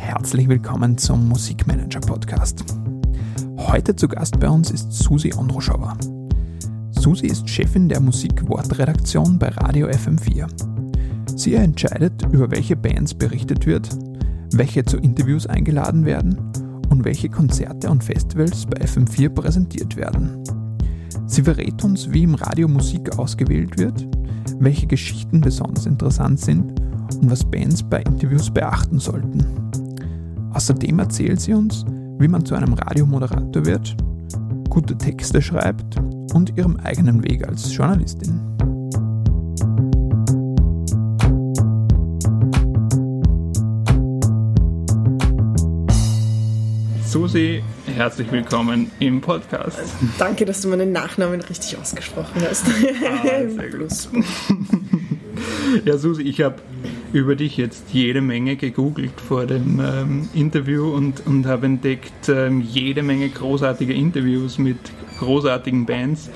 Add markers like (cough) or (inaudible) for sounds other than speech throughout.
herzlich willkommen zum Musikmanager Podcast. Heute zu Gast bei uns ist Susi Ondroschauer. Susi ist Chefin der Musikwortredaktion bei Radio FM4. Sie entscheidet, über welche Bands berichtet wird, welche zu Interviews eingeladen werden und welche Konzerte und Festivals bei FM4 präsentiert werden. Sie verrät uns, wie im Radio Musik ausgewählt wird, welche Geschichten besonders interessant sind und was Bands bei Interviews beachten sollten. Außerdem erzählt sie uns, wie man zu einem Radiomoderator wird, gute Texte schreibt und ihrem eigenen Weg als Journalistin. Susi, herzlich willkommen im Podcast. Danke, dass du meinen Nachnamen richtig ausgesprochen hast. Ah, sehr (laughs) gut. ja, Susi, ich habe über dich jetzt jede Menge gegoogelt vor dem ähm, Interview und, und habe entdeckt ähm, jede Menge großartige Interviews mit großartigen Bands.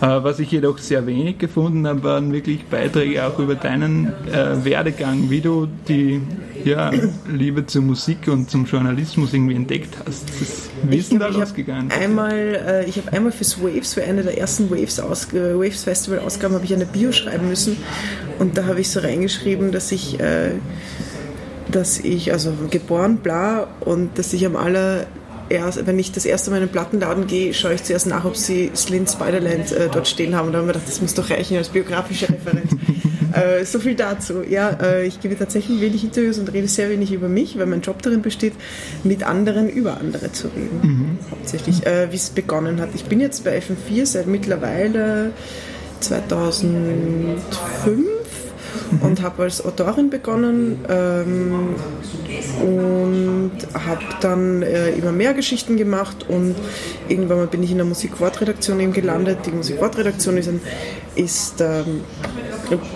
Äh, was ich jedoch sehr wenig gefunden habe, waren wirklich Beiträge auch über deinen äh, Werdegang, wie du die ja, Liebe zur Musik und zum Journalismus irgendwie entdeckt hast. Das, denn da losgegangen? Einmal, äh, ich habe einmal fürs Waves, für eine der ersten Waves, Aus Waves Festival Ausgaben, habe ich eine Bio schreiben müssen und da habe ich so reingeschrieben, dass ich äh, dass ich, also geboren, bla, und dass ich am aller erst, wenn ich das erste Mal in den Plattenladen gehe, schaue ich zuerst nach, ob sie Slint Spiderland äh, dort stehen haben. Und dann habe ich mir gedacht, das muss doch reichen als biografische Referenz. (laughs) äh, so viel dazu. Ja, äh, ich gebe tatsächlich wenig Interviews und rede sehr wenig über mich, weil mein Job darin besteht, mit anderen über andere zu reden. Mhm. Hauptsächlich, äh, wie es begonnen hat. Ich bin jetzt bei FM4 seit mittlerweile 2005 mhm. Und habe als Autorin begonnen ähm, und habe dann äh, immer mehr Geschichten gemacht und irgendwann mal bin ich in der Musikwortredaktion eben gelandet. Die Musikwortredaktion ist, ein, ist ähm,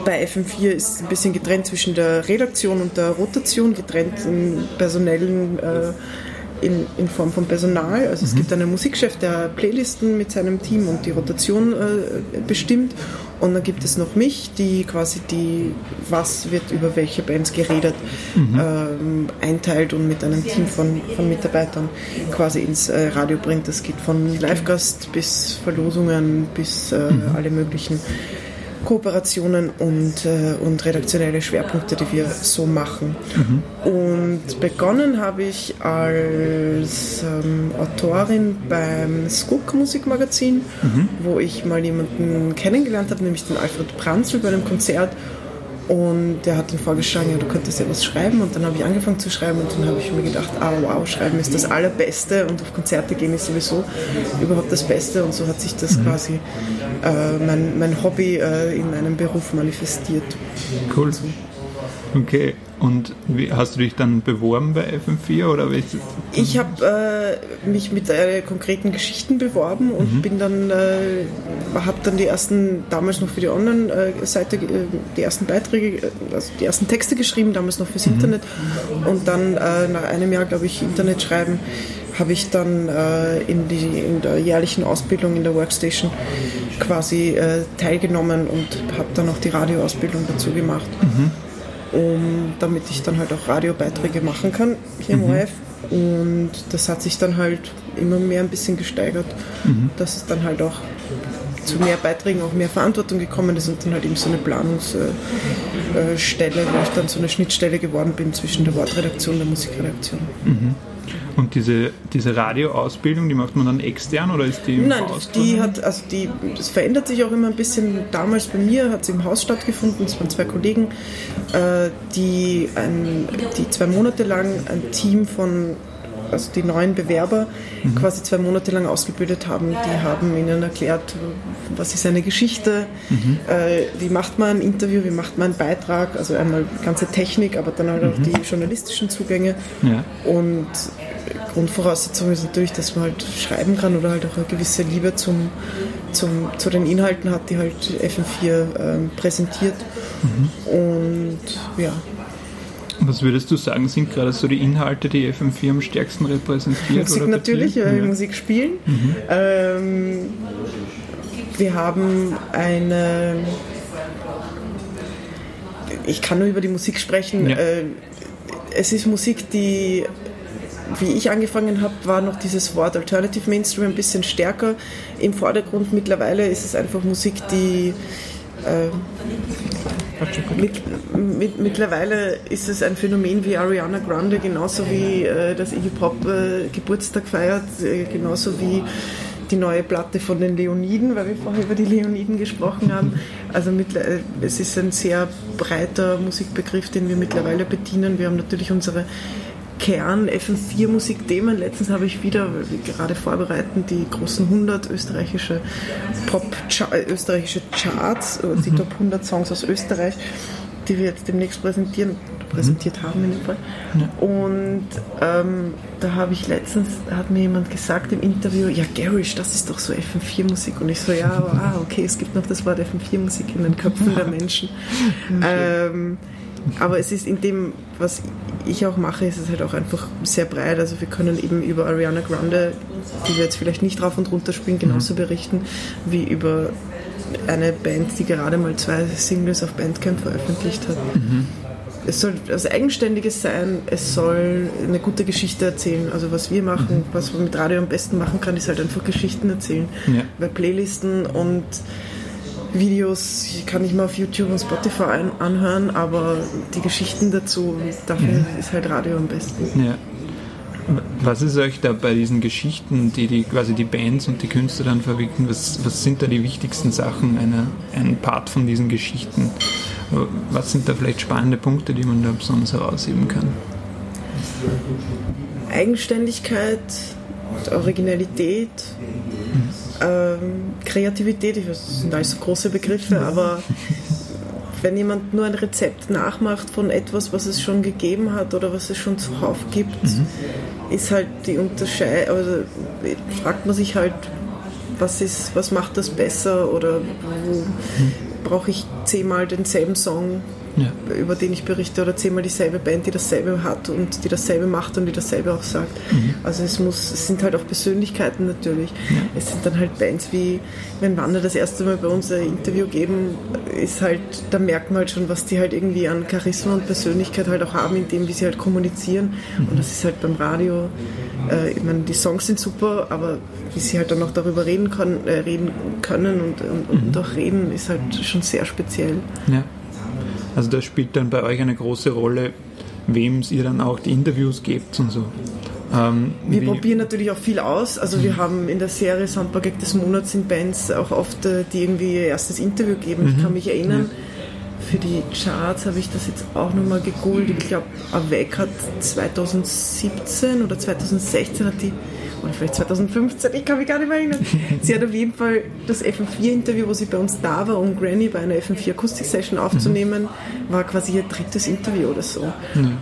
bei FM4 ist ein bisschen getrennt zwischen der Redaktion und der Rotation, getrennt in personellen äh, in, in Form von Personal. Also mhm. es gibt einen Musikchef, der Playlisten mit seinem Team und die Rotation äh, bestimmt. Und dann gibt es noch mich, die quasi die, was wird über welche Bands geredet, mhm. ähm, einteilt und mit einem Team von, von Mitarbeitern quasi ins äh, Radio bringt. Das geht von Livegast bis Verlosungen bis äh, mhm. alle möglichen Kooperationen und, äh, und redaktionelle Schwerpunkte, die wir so machen. Mhm. Und begonnen habe ich als ähm, Autorin beim Skook Musikmagazin, mhm. wo ich mal jemanden kennengelernt habe, nämlich den Alfred Pranzl bei einem Konzert und der hat dann vorgeschlagen, ja, du könntest ja was schreiben. Und dann habe ich angefangen zu schreiben und dann habe ich mir gedacht, ah wow, schreiben ist das Allerbeste und auf Konzerte gehen ist sowieso überhaupt das Beste. Und so hat sich das mhm. quasi äh, mein, mein Hobby äh, in meinem Beruf manifestiert. Cool. Okay, und wie, hast du dich dann beworben bei FM4 oder Ich habe äh, mich mit äh, konkreten Geschichten beworben und mhm. bin dann, äh, habe dann die ersten, damals noch für die Online-Seite, äh, die ersten Beiträge, äh, also die ersten Texte geschrieben, damals noch fürs mhm. Internet und dann äh, nach einem Jahr, glaube ich, Internet schreiben, habe ich dann in, die, in der jährlichen Ausbildung in der Workstation quasi teilgenommen und habe dann auch die Radioausbildung dazu gemacht. Mhm um, damit ich dann halt auch Radiobeiträge machen kann hier im mhm. ORF. Und das hat sich dann halt immer mehr ein bisschen gesteigert, mhm. dass es dann halt auch zu mehr Beiträgen auch mehr Verantwortung gekommen ist und dann halt eben so eine Planungsstelle, wo ich dann so eine Schnittstelle geworden bin zwischen der Wortredaktion und der Musikredaktion. Mhm. Und diese, diese Radioausbildung, die macht man dann extern oder ist die im Nein, Haus? die hat, also die, das verändert sich auch immer ein bisschen. Damals bei mir hat sie im Haus stattgefunden. Es waren zwei Kollegen, äh, die, ein, die zwei Monate lang ein Team von also die neuen Bewerber mhm. quasi zwei Monate lang ausgebildet haben. Die haben ihnen erklärt, was ist eine Geschichte, mhm. äh, wie macht man ein Interview, wie macht man einen Beitrag, also einmal ganze Technik, aber dann halt mhm. auch die journalistischen Zugänge. Ja. Und Grundvoraussetzung ist natürlich, dass man halt schreiben kann oder halt auch eine gewisse Liebe zum, zum, zu den Inhalten hat, die halt FM4 ähm, präsentiert. Mhm. Und ja, was würdest du sagen, sind gerade so die Inhalte, die FM4 am stärksten repräsentiert? Musik natürlich, ja. Musik spielen. Mhm. Ähm, wir haben eine. Ich kann nur über die Musik sprechen. Ja. Äh, es ist Musik, die wie ich angefangen habe, war noch dieses Wort Alternative Mainstream ein bisschen stärker im Vordergrund. Mittlerweile ist es einfach Musik, die äh, mit, mit, mittlerweile ist es ein Phänomen wie Ariana Grande, genauso wie äh, dass Iggy Pop äh, Geburtstag feiert, äh, genauso wie die neue Platte von den Leoniden, weil wir vorher über die Leoniden gesprochen haben. Also mit, äh, es ist ein sehr breiter Musikbegriff, den wir mittlerweile bedienen. Wir haben natürlich unsere Kern FM4 Musikthemen. Letztens habe ich wieder, weil wir gerade vorbereiten, die großen 100 österreichische Pop äh, österreichische Charts, äh, die mhm. Top 100 Songs aus Österreich, die wir jetzt demnächst präsentieren, präsentiert mhm. haben in dem Fall. Ja. Und ähm, da habe ich letztens, hat mir jemand gesagt im Interview, ja Garish, das ist doch so FM4 Musik. Und ich so, ja, ah, okay, es gibt noch das Wort FM4 Musik in den Köpfen der Menschen. Ähm, aber es ist in dem, was ich auch mache, ist es halt auch einfach sehr breit. Also wir können eben über Ariana Grande, die wir jetzt vielleicht nicht drauf und runter spielen, genauso mhm. berichten, wie über eine Band, die gerade mal zwei Singles auf Bandcamp veröffentlicht hat. Mhm. Es soll was Eigenständiges sein, es soll eine gute Geschichte erzählen. Also was wir machen, mhm. was man mit Radio am besten machen kann, ist halt einfach Geschichten erzählen. Ja. Bei Playlisten und Videos kann ich mal auf YouTube und Spotify anhören, aber die Geschichten dazu, dafür ja. ist halt Radio am besten. Ja. Was ist euch da bei diesen Geschichten, die, die quasi die Bands und die Künstler dann verwickeln, was, was sind da die wichtigsten Sachen, eine, ein Part von diesen Geschichten? Was sind da vielleicht spannende Punkte, die man da besonders herausheben kann? Eigenständigkeit, Originalität, ähm, Kreativität, ich weiß, das sind alles so große Begriffe, aber wenn jemand nur ein Rezept nachmacht von etwas, was es schon gegeben hat oder was es schon zuhauf gibt, mhm. ist halt die Unterscheidung, also fragt man sich halt, was, ist, was macht das besser oder wo mhm. brauche ich zehnmal denselben Song ja. über den ich berichte, oder zehnmal dieselbe Band, die dasselbe hat und die dasselbe macht und die dasselbe auch sagt. Mhm. Also es muss, es sind halt auch Persönlichkeiten natürlich. Ja. Es sind dann halt Bands wie, wenn Wander das erste Mal bei uns ein Interview geben, ist halt, da merkt man halt schon, was die halt irgendwie an Charisma und Persönlichkeit halt auch haben, in dem, wie sie halt kommunizieren. Mhm. Und das ist halt beim Radio, äh, ich meine, die Songs sind super, aber wie sie halt dann auch darüber reden, können, äh, reden können und, und, und mhm. auch reden, ist halt schon sehr speziell. Ja. Also das spielt dann bei euch eine große Rolle, wem ihr dann auch die Interviews gebt und so. Ähm, wir probieren natürlich auch viel aus. Also wir mhm. haben in der Serie Soundprojekt des Monats in Bands auch oft, äh, die irgendwie ihr erstes Interview geben. Mhm. Ich kann mich erinnern, für die Charts habe ich das jetzt auch nochmal gegoogelt. Ich glaube, Avec hat 2017 oder 2016 hat die oder vielleicht 2015, ich kann mich gar nicht mehr erinnern. (laughs) Sie hat auf jeden Fall das FM4-Interview, wo sie bei uns da war, um Granny bei einer FM4-Akustik-Session aufzunehmen, mhm. war quasi ihr drittes Interview oder so. Mhm.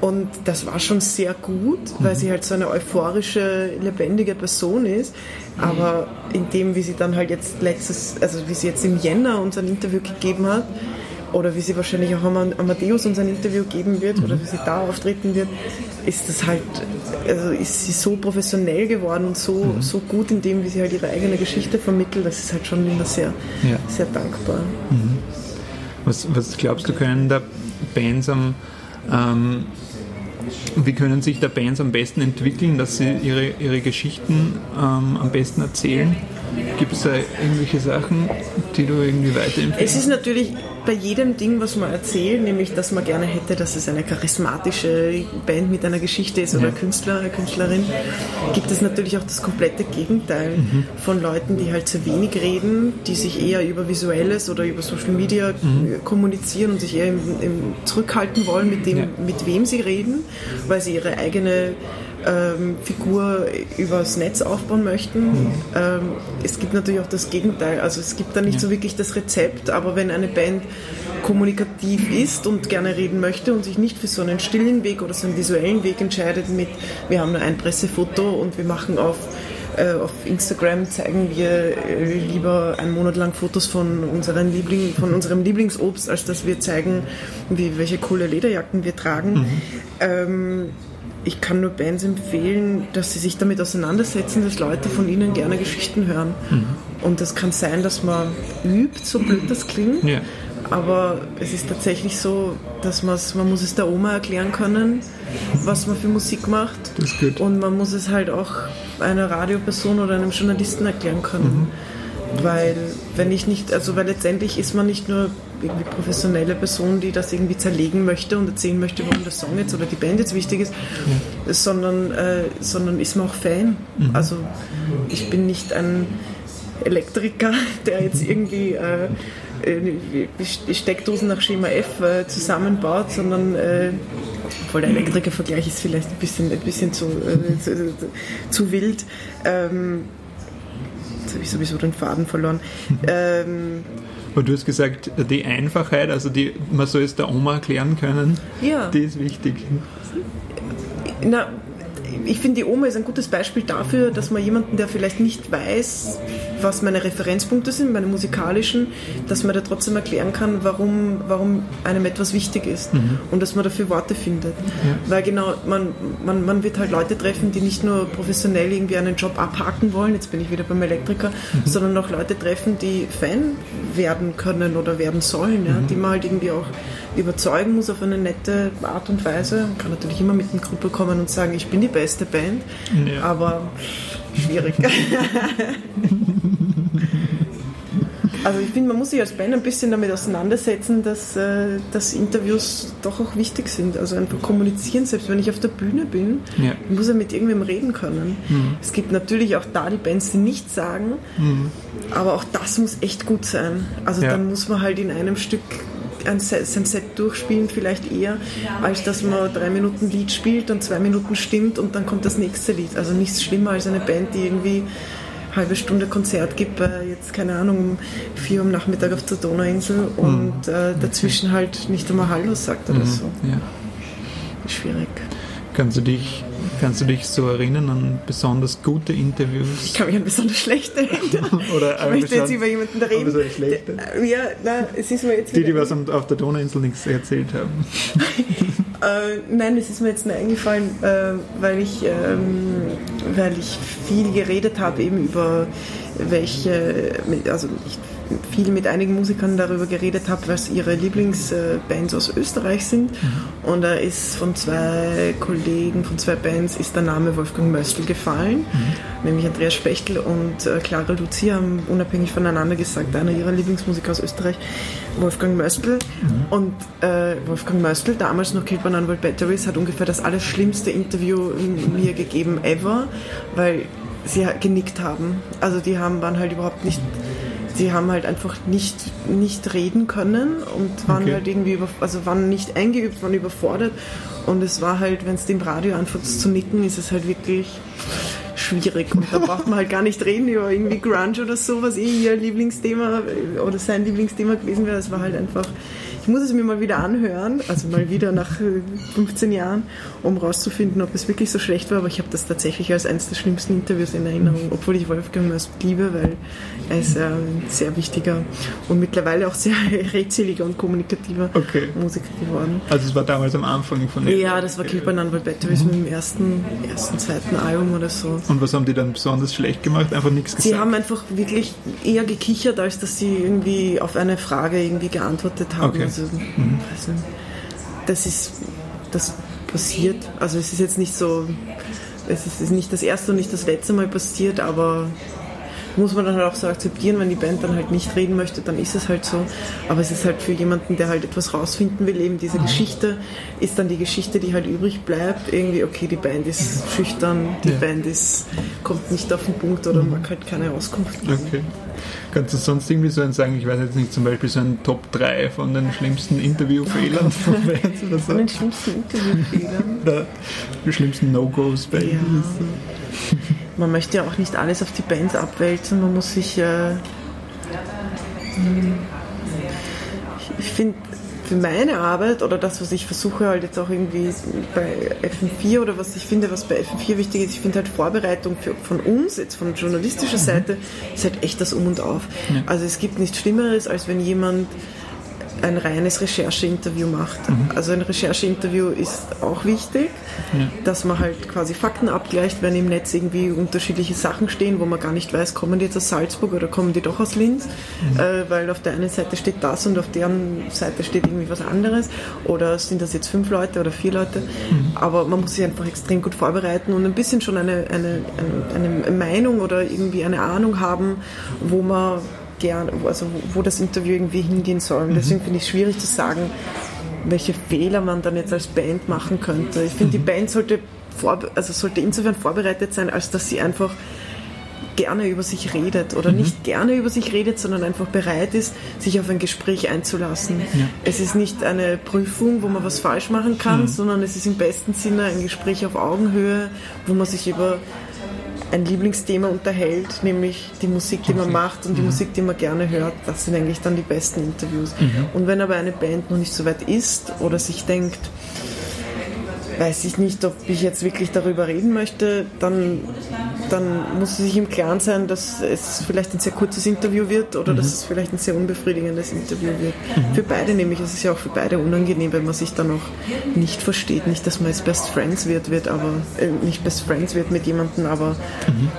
Und das war schon sehr gut, weil mhm. sie halt so eine euphorische, lebendige Person ist. Aber in dem, wie sie dann halt jetzt letztes, also wie sie jetzt im Jänner uns ein Interview gegeben hat, oder wie sie wahrscheinlich auch Amadeus uns ein Interview geben wird oder wie sie da auftreten wird, ist das halt, also ist sie so professionell geworden und so, mhm. so gut in dem, wie sie halt ihre eigene Geschichte vermittelt, das ist halt schon immer sehr, ja. sehr dankbar. Mhm. Was, was glaubst du, können da Bands am ähm, wie können sich da Bands am besten entwickeln, dass sie ihre, ihre Geschichten ähm, am besten erzählen? Gibt es da irgendwelche Sachen, die du irgendwie weiterempfiehlst? Es ist natürlich bei jedem Ding, was man erzählt, nämlich dass man gerne hätte, dass es eine charismatische Band mit einer Geschichte ist oder ja. Künstler, Künstlerin, gibt es natürlich auch das komplette Gegenteil mhm. von Leuten, die halt zu wenig reden, die sich eher über Visuelles oder über Social Media mhm. kommunizieren und sich eher im, im zurückhalten wollen mit dem, ja. mit wem sie reden, weil sie ihre eigene ähm, Figur übers Netz aufbauen möchten. Mhm. Ähm, es gibt natürlich auch das Gegenteil. Also es gibt da nicht ja. so wirklich das Rezept, aber wenn eine Band kommunikativ ist und gerne reden möchte und sich nicht für so einen stillen Weg oder so einen visuellen Weg entscheidet mit, wir haben nur ein Pressefoto und wir machen auf äh, auf Instagram zeigen wir äh, lieber einen Monat lang Fotos von, unseren Liebling, von unserem Lieblingsobst, als dass wir zeigen, wie, welche coole Lederjacken wir tragen. Mhm. Ähm, ich kann nur Bands empfehlen, dass sie sich damit auseinandersetzen, dass Leute von ihnen gerne Geschichten hören. Mhm. Und das kann sein, dass man übt, so blöd das klingt. Ja. Aber es ist tatsächlich so, dass man muss es der Oma erklären können, was man für Musik macht. Das ist gut. Und man muss es halt auch einer Radioperson oder einem Journalisten erklären können. Mhm. Weil wenn ich nicht, also weil letztendlich ist man nicht nur irgendwie professionelle Person, die das irgendwie zerlegen möchte und erzählen möchte, warum der Song jetzt oder die Band jetzt wichtig ist, ja. sondern, äh, sondern ist man auch Fan. Mhm. Also ich bin nicht ein Elektriker, (laughs) der jetzt irgendwie äh, die Steckdosen nach Schema F äh, zusammenbaut, sondern äh, obwohl der Elektriker-Vergleich ist vielleicht ein bisschen, ein bisschen zu, äh, zu, zu, wild. Ähm, jetzt habe ich sowieso den Faden verloren. (laughs) Ähm, aber du hast gesagt, die Einfachheit, also die, man soll es der Oma erklären können, ja. die ist wichtig. Na, ich finde, die Oma ist ein gutes Beispiel dafür, dass man jemanden, der vielleicht nicht weiß, was meine Referenzpunkte sind, meine musikalischen, dass man da trotzdem erklären kann, warum, warum einem etwas wichtig ist mhm. und dass man dafür Worte findet. Ja. Weil genau, man, man, man wird halt Leute treffen, die nicht nur professionell irgendwie einen Job abhaken wollen, jetzt bin ich wieder beim Elektriker, mhm. sondern auch Leute treffen, die Fan werden können oder werden sollen, ja, mhm. die man halt irgendwie auch überzeugen muss auf eine nette Art und Weise. Man kann natürlich immer mit einer Gruppe kommen und sagen, ich bin die beste Band, ja. aber schwierig. (laughs) also ich finde, man muss sich als Band ein bisschen damit auseinandersetzen, dass, äh, dass Interviews doch auch wichtig sind. Also einfach kommunizieren, selbst wenn ich auf der Bühne bin, ja. muss er mit irgendwem reden können. Mhm. Es gibt natürlich auch da die Bands, die nichts sagen, mhm. aber auch das muss echt gut sein. Also ja. dann muss man halt in einem Stück ein, sein Set durchspielen, vielleicht eher, als dass man drei Minuten Lied spielt und zwei Minuten stimmt und dann kommt das nächste Lied. Also nichts schlimmer als eine Band, die irgendwie eine halbe Stunde Konzert gibt, äh, jetzt keine Ahnung, um vier Uhr am Nachmittag auf der Donauinsel und äh, dazwischen halt nicht einmal Hallo sagt oder mhm. so. Ja. Schwierig. Kannst du dich Kannst du dich so erinnern an besonders gute Interviews? Ich kann mich an besonders schlechte erinnern. (laughs) Oder ich möchte jetzt über jemanden reden. So schlechte? Ja, nein, es ist mir jetzt Die, die was auf der Donauinsel nichts erzählt haben. (laughs) äh, nein, es ist mir jetzt nur eingefallen, äh, weil, ich, ähm, weil ich viel geredet habe eben über welche, also nicht viel mit einigen Musikern darüber geredet habe, was ihre Lieblingsbands aus Österreich sind. Mhm. Und da ist von zwei Kollegen, von zwei Bands, ist der Name Wolfgang Möstl gefallen. Mhm. Nämlich Andreas Spechtel und äh, Clara Lucia haben unabhängig voneinander gesagt, einer ihrer Lieblingsmusiker aus Österreich, Wolfgang Möstl. Mhm. Und äh, Wolfgang Möstl, damals noch Killed World Batteries, hat ungefähr das allerschlimmste Interview mir gegeben ever, weil sie genickt haben. Also die haben, waren halt überhaupt nicht sie haben halt einfach nicht, nicht reden können und waren okay. halt irgendwie über, also waren nicht eingeübt, waren überfordert. Und es war halt, wenn es dem Radio anfängt zu nicken, ist es halt wirklich schwierig. Und da braucht man halt gar nicht reden über irgendwie Grunge oder so, was eh ihr Lieblingsthema oder sein Lieblingsthema gewesen wäre. Es war halt einfach ich muss es mir mal wieder anhören, also mal wieder nach 15 äh, Jahren, um rauszufinden, ob es wirklich so schlecht war. Aber ich habe das tatsächlich als eines der schlimmsten Interviews in Erinnerung, obwohl ich Wolfgang Möst liebe, weil er ist ein sehr wichtiger und mittlerweile auch sehr (laughs) redseliger und kommunikativer okay. Musiker geworden. Also es war damals am Anfang von dem Ja, das war Kill Banana Batteries mhm. mit dem ersten, ersten, zweiten Album oder so. Und was haben die dann besonders schlecht gemacht? Einfach nichts gesagt? Sie haben einfach wirklich eher gekichert, als dass sie irgendwie auf eine Frage irgendwie geantwortet haben. Okay. Also, mhm. also, das ist, das passiert. Also es ist jetzt nicht so, es ist nicht das erste und nicht das letzte Mal passiert, aber muss man dann halt auch so akzeptieren, wenn die Band dann halt nicht reden möchte, dann ist es halt so. Aber es ist halt für jemanden, der halt etwas rausfinden will, eben diese mhm. Geschichte, ist dann die Geschichte, die halt übrig bleibt, irgendwie, okay, die Band ist schüchtern, die ja. Band ist, kommt nicht auf den Punkt oder mhm. mag halt keine Auskunft. Okay. Kannst du sonst irgendwie so einen sagen, ich weiß jetzt nicht, zum Beispiel so ein Top 3 von den schlimmsten Interviewfehlern von Bands oder so? Von den schlimmsten Interviewfehlern? (laughs) Oder die schlimmsten No-Gos bei ja man möchte ja auch nicht alles auf die Bands abwälzen, man muss sich. Äh, ich finde, für meine Arbeit oder das, was ich versuche halt jetzt auch irgendwie bei FM4 oder was ich finde, was bei FM4 wichtig ist, ich finde halt Vorbereitung für, von uns, jetzt von journalistischer Seite, ist halt echt das Um und Auf. Also es gibt nichts Schlimmeres, als wenn jemand ein reines Rechercheinterview macht. Mhm. Also ein Rechercheinterview ist auch wichtig, ja. dass man halt quasi Fakten abgleicht, wenn im Netz irgendwie unterschiedliche Sachen stehen, wo man gar nicht weiß, kommen die jetzt aus Salzburg oder kommen die doch aus Linz, mhm. äh, weil auf der einen Seite steht das und auf deren Seite steht irgendwie was anderes oder sind das jetzt fünf Leute oder vier Leute, mhm. aber man muss sich einfach extrem gut vorbereiten und ein bisschen schon eine, eine, eine, eine Meinung oder irgendwie eine Ahnung haben, wo man gern, also wo das Interview irgendwie hingehen soll. Und deswegen mhm. finde ich es schwierig zu sagen, welche Fehler man dann jetzt als Band machen könnte. Ich finde, die mhm. Band sollte, vor, also sollte insofern vorbereitet sein, als dass sie einfach gerne über sich redet oder mhm. nicht gerne über sich redet, sondern einfach bereit ist, sich auf ein Gespräch einzulassen. Ja. Es ist nicht eine Prüfung, wo man was falsch machen kann, mhm. sondern es ist im besten Sinne ein Gespräch auf Augenhöhe, wo man sich über ein Lieblingsthema unterhält, nämlich die Musik, die man macht und die mhm. Musik, die man gerne hört. Das sind eigentlich dann die besten Interviews. Mhm. Und wenn aber eine Band noch nicht so weit ist oder sich denkt, weiß ich nicht, ob ich jetzt wirklich darüber reden möchte, dann, dann muss sie sich im Klaren sein, dass es vielleicht ein sehr kurzes Interview wird oder mhm. dass es vielleicht ein sehr unbefriedigendes Interview wird. Mhm. Für beide nämlich, es ist ja auch für beide unangenehm, wenn man sich dann auch nicht versteht. Nicht, dass man jetzt Best Friends wird, wird aber äh, nicht Best Friends wird mit jemandem, aber mhm.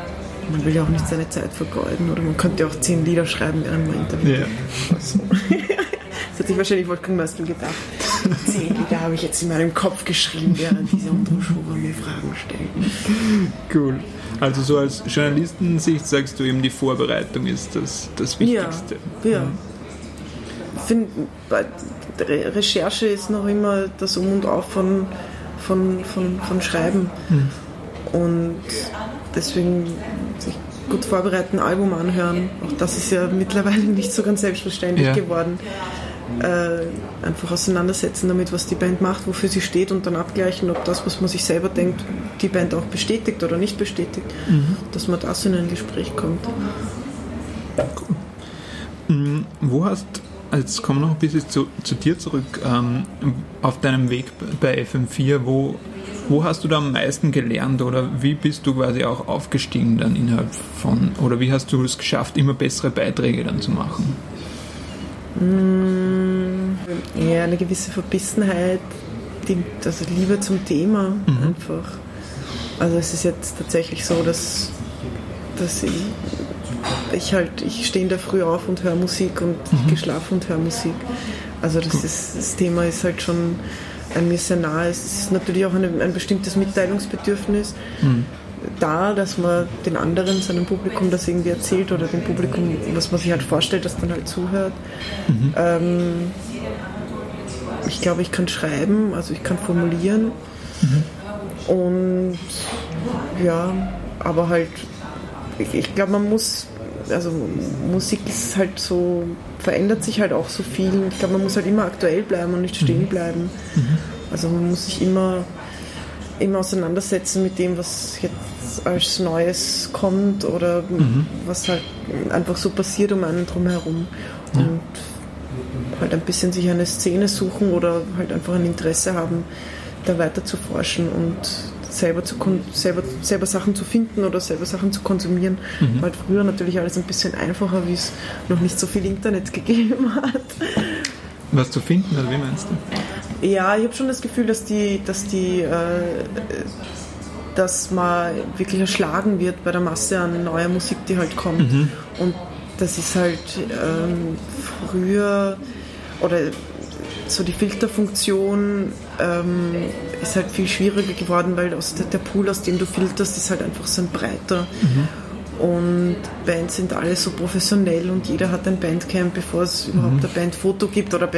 man will ja auch nicht seine Zeit vergeuden oder man könnte auch zehn Lieder schreiben während man interviewt. Yeah. (laughs) Also. das hat sich wahrscheinlich Wolfgang Möstl gedacht. Zehn Lieder habe ich jetzt in meinem Kopf geschrieben, während diese Unterschuhe mir Fragen stellen. Cool. Also so als Journalistensicht sagst du eben, die Vorbereitung ist das, das Wichtigste. Ja, ja. Ich finde, bei der Recherche ist noch immer das Um und Auf von, von, von, von Schreiben. Hm. Und deswegen sich gut vorbereiten, Album anhören. Auch das ist ja mittlerweile nicht so ganz selbstverständlich ja. geworden äh, einfach auseinandersetzen damit, was die Band macht, wofür sie steht und dann abgleichen, ob das, was man sich selber denkt, die Band auch bestätigt oder nicht bestätigt, mhm. dass man das in ein Gespräch kommt. Cool. Mhm. Wo hast, jetzt kommen wir noch ein bisschen zu, zu dir zurück, ähm, auf deinem Weg bei FM4, wo, wo hast du da am meisten gelernt oder wie bist du quasi auch aufgestiegen dann innerhalb von, oder wie hast du es geschafft, immer bessere Beiträge dann zu machen? Mm, ja, eine gewisse Verbissenheit, die, also Liebe zum Thema mhm. einfach. Also es ist jetzt tatsächlich so, dass, dass ich, ich halt, ich stehe in der Früh auf und höre Musik und mhm. ich geschlafen und höre Musik. Also das, ist, das Thema ist halt schon an mir sehr nahe. Es ist natürlich auch eine, ein bestimmtes Mitteilungsbedürfnis. Mhm da, dass man den anderen, seinem Publikum das irgendwie erzählt oder dem Publikum, was man sich halt vorstellt, das dann halt zuhört. Mhm. Ähm, ich glaube, ich kann schreiben, also ich kann formulieren. Mhm. Und ja, aber halt, ich, ich glaube, man muss, also Musik ist halt so, verändert sich halt auch so viel. Ich glaube, man muss halt immer aktuell bleiben und nicht stehen mhm. bleiben. Mhm. Also man muss sich immer immer auseinandersetzen mit dem, was jetzt als Neues kommt oder mhm. was halt einfach so passiert um einen drumherum. Ja. Und halt ein bisschen sich eine Szene suchen oder halt einfach ein Interesse haben, da weiter zu forschen und selber, zu selber, selber Sachen zu finden oder selber Sachen zu konsumieren. Mhm. Halt früher natürlich alles ein bisschen einfacher, wie es noch nicht so viel Internet (laughs) gegeben hat. Was zu finden, oder wie meinst du? Ja, ich habe schon das Gefühl, dass die, dass die, äh, dass man wirklich erschlagen wird bei der Masse an neuer Musik, die halt kommt. Mhm. Und das ist halt ähm, früher oder so die Filterfunktion ähm, ist halt viel schwieriger geworden, weil aus der, der, Pool, aus dem du filterst, ist halt einfach so ein breiter. Mhm. Und Bands sind alle so professionell und jeder hat ein Bandcamp, bevor es überhaupt mhm. ein Bandfoto gibt. Oder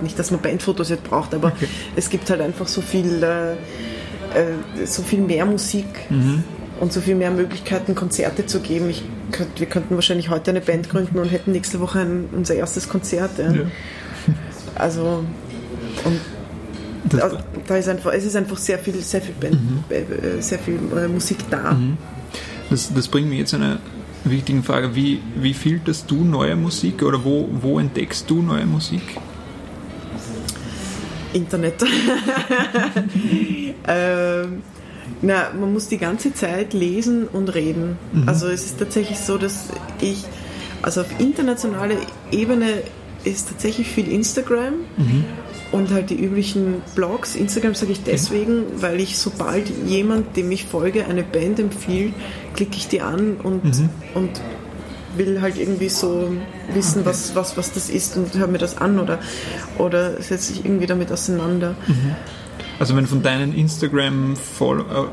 nicht, dass man Bandfotos jetzt braucht, aber okay. es gibt halt einfach so viel, äh, äh, so viel mehr Musik mhm. und so viel mehr Möglichkeiten, Konzerte zu geben. Ich könnt, wir könnten wahrscheinlich heute eine Band gründen und hätten nächste Woche ein, unser erstes Konzert. Ja. Ja. Also, und da, da, ist einfach, es ist einfach sehr viel, sehr viel, Band, mhm. Äh, sehr viel äh, Musik da. Das, das bringt mich jetzt zu einer wichtigen Frage. Wie, wie filterst du neue Musik oder wo, wo entdeckst du neue Musik? Internet. (laughs) ähm, na, man muss die ganze Zeit lesen und reden. Mhm. Also es ist tatsächlich so, dass ich, also auf internationaler Ebene ist tatsächlich viel Instagram. Mhm und halt die üblichen Blogs. Instagram sage ich deswegen, weil ich sobald jemand, dem ich folge, eine Band empfiehlt, klicke ich die an und, mhm. und will halt irgendwie so wissen, okay. was, was, was das ist und höre mir das an oder, oder setze ich irgendwie damit auseinander. Mhm. Also wenn von deinen Instagram äh,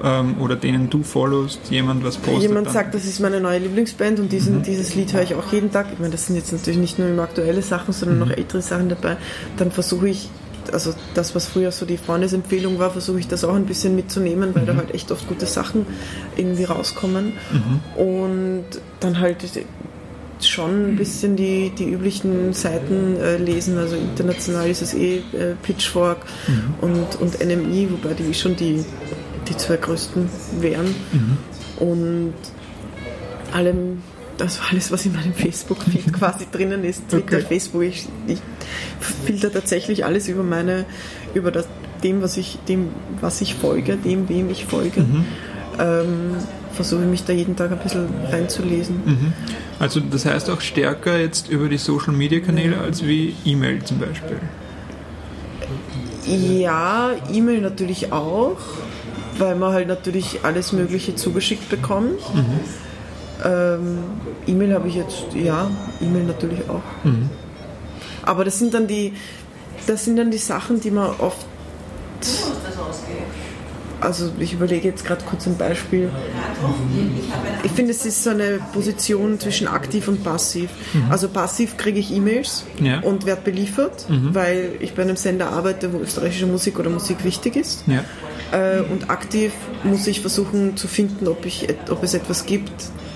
ähm, oder denen du followst, jemand was postet. Jemand sagt, das ist meine neue Lieblingsband und diesen, mhm. dieses Lied höre ich auch jeden Tag. Ich meine, das sind jetzt natürlich nicht nur immer aktuelle Sachen, sondern mhm. noch ältere Sachen dabei. Dann versuche ich also das, was früher so die Freundesempfehlung war, versuche ich das auch ein bisschen mitzunehmen, weil mhm. da halt echt oft gute Sachen irgendwie rauskommen. Mhm. Und dann halt schon ein bisschen die, die üblichen Seiten äh, lesen. Also international ist es eh äh, Pitchfork mhm. und, und NMI, wobei die schon die, die zwei größten wären. Mhm. Und allem, das alles, was in meinem Facebook-Feed (laughs) quasi drinnen ist. Twitter, okay. Facebook, ich, ich filter tatsächlich alles über meine, über das, dem, was ich, dem, was ich folge, dem, wem ich folge. Mhm. Ähm, versuche mich da jeden Tag ein bisschen reinzulesen. Mhm. Also das heißt auch stärker jetzt über die Social Media Kanäle als wie E-Mail zum Beispiel? Ja, E-Mail natürlich auch, weil man halt natürlich alles Mögliche zugeschickt bekommt. Mhm. Ähm, E-Mail habe ich jetzt, ja, E-Mail natürlich auch. Mhm. Aber das sind dann die, das sind dann die Sachen, die man oft. Also ich überlege jetzt gerade kurz ein Beispiel. Ich finde, es ist so eine Position zwischen aktiv und passiv. Mhm. Also passiv kriege ich E-Mails ja. und werde beliefert, mhm. weil ich bei einem Sender arbeite, wo österreichische Musik oder Musik wichtig ist. Ja. Äh, und aktiv muss ich versuchen zu finden, ob, ich, ob es etwas gibt,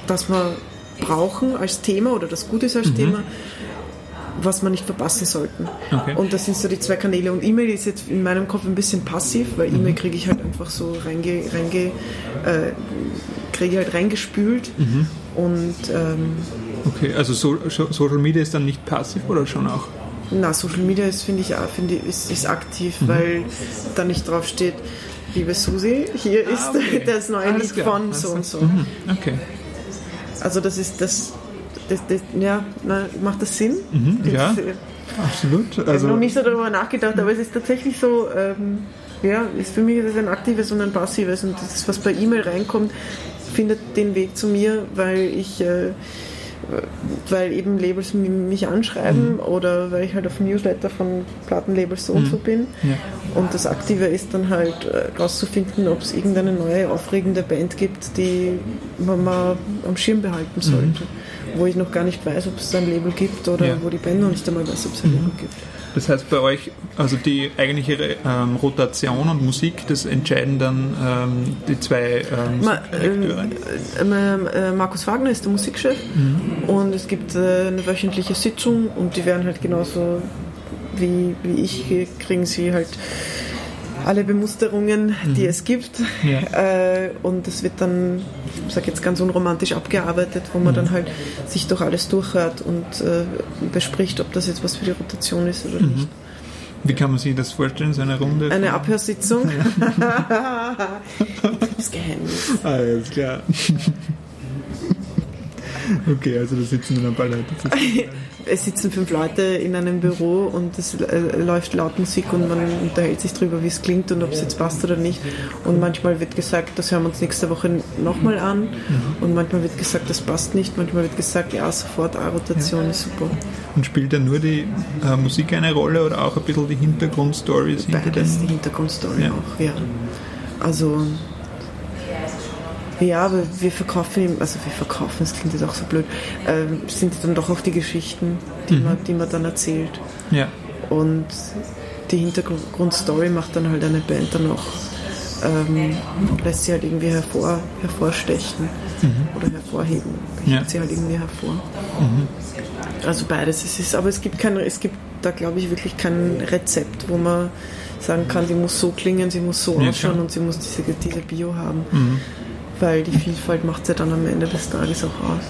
das wir brauchen als Thema oder das gut ist als mhm. Thema was man nicht verpassen sollten. Okay. Und das sind so die zwei Kanäle. Und E-Mail ist jetzt in meinem Kopf ein bisschen passiv, weil E-Mail mhm. kriege ich halt einfach so reinge, reinge äh, kriege halt reingespült. Mhm. Und ähm, okay, also so, Social Media ist dann nicht passiv oder schon auch? Na, Social Media ist, finde ich, find ich ist, ist aktiv, mhm. weil da nicht drauf steht, liebe Susi, hier ah, ist okay. (laughs) das neue Alles Lied klar. von so und so. Mhm. Okay. Also das ist das das, das, ja, na, macht das Sinn? Mhm, ja, äh, absolut. Also, ich habe noch nicht so darüber nachgedacht, aber es ist tatsächlich so, ähm, ja, ist für mich ist es ein aktives und ein passives und das, was bei E-Mail reinkommt, findet den Weg zu mir, weil ich äh, weil eben Labels mich anschreiben mhm. oder weil ich halt auf Newsletter von Plattenlabels so mhm. und so bin. Ja. Und das Aktive ist dann halt äh, rauszufinden, ob es irgendeine neue, aufregende Band gibt, die man mal am Schirm behalten sollte. Mhm wo ich noch gar nicht weiß, ob es ein Label gibt oder ja. wo die Band noch nicht einmal weiß, ob es ein mhm. Label gibt. Das heißt bei euch, also die eigentliche ähm, Rotation und Musik, das entscheiden dann ähm, die zwei ähm, Ma, ähm, äh, Markus Wagner ist der Musikchef mhm. und es gibt äh, eine wöchentliche Sitzung und die werden halt genauso wie, wie ich, kriegen sie halt alle Bemusterungen, die mhm. es gibt. Ja. Äh, und das wird dann, ich sage jetzt ganz unromantisch, abgearbeitet, wo man mhm. dann halt sich doch alles durchhört und äh, bespricht, ob das jetzt was für die Rotation ist oder mhm. nicht. Wie kann man sich das vorstellen, so eine Runde? Eine Abhörsitzung. das (laughs) Geheimnis. Alles klar. (laughs) Okay, also da sitzen dann ein paar Leute (laughs) es sitzen fünf Leute in einem Büro und es äh, läuft laut Musik und man unterhält sich darüber, wie es klingt und ob es jetzt passt oder nicht. Und manchmal wird gesagt, das hören wir uns nächste Woche nochmal an. Mhm. Und manchmal wird gesagt, das passt nicht. Manchmal wird gesagt, ja, sofort, A-Rotation ja. ist super. Und spielt dann nur die äh, Musik eine Rolle oder auch ein bisschen die Hintergrundstories hinter dem? die Hintergrundstory ja. auch, ja. Also ja, aber wir verkaufen also wir verkaufen, das klingt jetzt auch so blöd, äh, sind dann doch auch die Geschichten, die, mhm. man, die man dann erzählt. Ja. Und die Hintergrundstory macht dann halt eine Band dann auch, ähm, lässt sie halt irgendwie hervor, hervorstechen mhm. oder hervorheben. Ja. sie halt irgendwie hervor. Mhm. Also beides. Es ist, aber es gibt kein, es gibt da glaube ich wirklich kein Rezept, wo man sagen kann, die muss so klingen, sie muss so ja, ausschauen klar. und sie muss diese, diese Bio haben. Mhm weil die Vielfalt macht ja dann am Ende des Tages auch aus.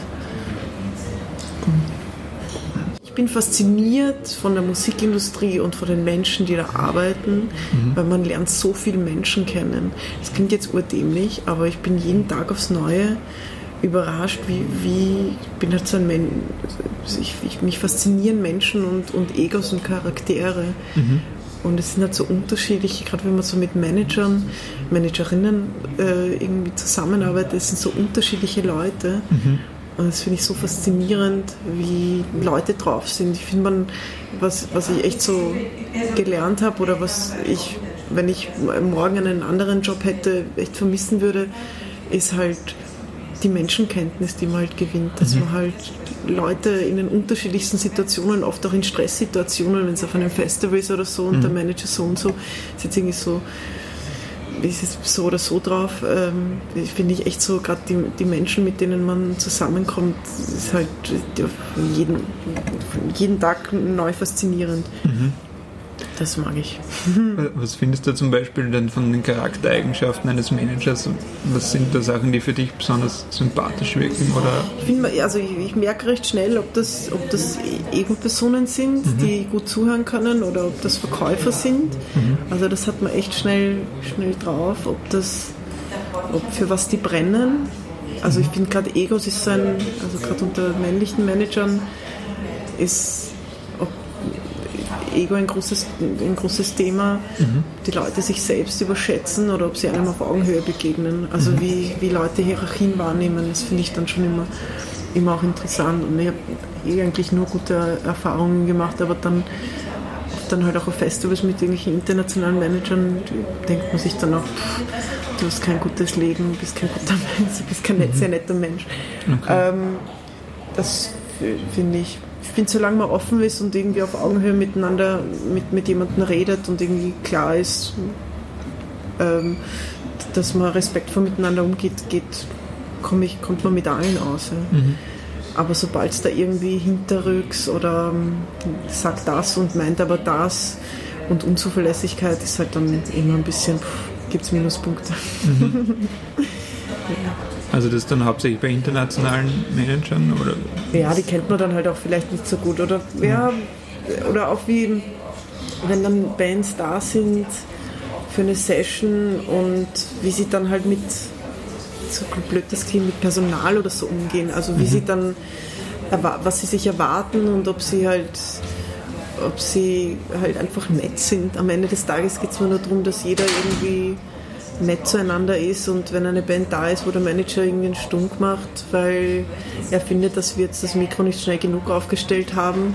Ich bin fasziniert von der Musikindustrie und von den Menschen, die da arbeiten, mhm. weil man lernt so viele Menschen kennen. Das klingt jetzt urdämlich, aber ich bin jeden Tag aufs Neue überrascht, wie, wie ich bin halt so ein Mensch, ich, ich, mich faszinieren Menschen und, und Egos und Charaktere. Mhm. Und es sind halt so unterschiedlich, gerade wenn man so mit Managern, Managerinnen äh, irgendwie zusammenarbeitet, es sind so unterschiedliche Leute. Mhm. Und das finde ich so faszinierend, wie Leute drauf sind. Ich finde, man, was, was ich echt so gelernt habe oder was ich, wenn ich morgen einen anderen Job hätte, echt vermissen würde, ist halt die Menschenkenntnis, die man halt gewinnt, dass mhm. man halt Leute in den unterschiedlichsten Situationen, oft auch in Stresssituationen, wenn es auf einem Festival ist oder so und mhm. der Manager so und so, ist jetzt irgendwie so, ist es so oder so drauf, ähm, finde ich echt so, gerade die, die Menschen, mit denen man zusammenkommt, ist halt jeden, jeden Tag neu faszinierend. Mhm. Das mag ich. Was findest du zum Beispiel denn von den Charaktereigenschaften eines Managers? Was sind da Sachen, die für dich besonders sympathisch wirken? Oder? Ich, find, also ich, ich merke recht schnell, ob das, ob das Ego-Personen sind, mhm. die gut zuhören können oder ob das Verkäufer sind. Mhm. Also das hat man echt schnell, schnell drauf, ob das, ob für was die brennen. Also ich finde gerade Egos ist so ein, also gerade unter männlichen Managern ist Ego ein großes, ein großes Thema, mhm. die Leute sich selbst überschätzen oder ob sie einem auf Augenhöhe begegnen. Also mhm. wie, wie Leute Hierarchien wahrnehmen, das finde ich dann schon immer, immer auch interessant. Und ich habe eh eigentlich nur gute Erfahrungen gemacht, aber dann, dann halt auch auf Festivals mit irgendwelchen internationalen Managern, denkt man sich dann auch, pff, du hast kein gutes Leben, bist kein guter (laughs) Mensch, du bist kein mhm. sehr netter Mensch. Okay. Ähm, das finde ich ich finde, solange man offen ist und irgendwie auf Augenhöhe miteinander mit, mit jemandem redet und irgendwie klar ist, ähm, dass man respektvoll miteinander umgeht, geht, komm ich, kommt man mit allen aus. Ja. Mhm. Aber sobald es da irgendwie hinterrücks oder ähm, sagt das und meint aber das und Unzuverlässigkeit ist halt dann immer ein bisschen, gibt es Minuspunkte. Mhm. (laughs) ja. Also das dann hauptsächlich bei internationalen Managern? Oder? Ja, die kennt man dann halt auch vielleicht nicht so gut. Oder, ja, oder auch wie, wenn dann Bands da sind für eine Session und wie sie dann halt mit, so blöd das klingt, mit Personal oder so umgehen. Also wie mhm. sie dann, was sie sich erwarten und ob sie halt ob sie halt einfach nett sind. Am Ende des Tages geht es nur darum, dass jeder irgendwie nett zueinander ist und wenn eine Band da ist, wo der Manager irgendwie einen Stunk macht, weil er findet, dass wir jetzt das Mikro nicht schnell genug aufgestellt haben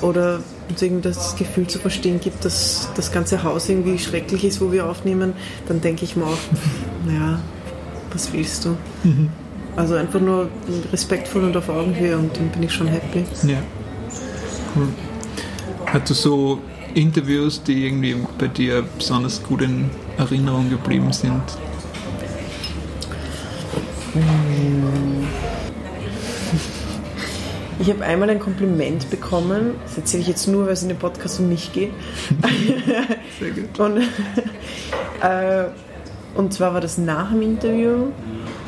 oder uns irgendwie das Gefühl zu verstehen gibt, dass das ganze Haus irgendwie schrecklich ist, wo wir aufnehmen, dann denke ich mir auch, naja, was willst du? Mhm. Also einfach nur respektvoll und auf Augenhöhe und dann bin ich schon happy. Ja. Cool. Hast du so Interviews, die irgendwie bei dir besonders gut in Erinnerung geblieben sind? Ich habe einmal ein Kompliment bekommen, das erzähle ich jetzt nur, weil es in dem Podcast um mich geht. Sehr gut. (laughs) Und, äh, und zwar war das nach dem Interview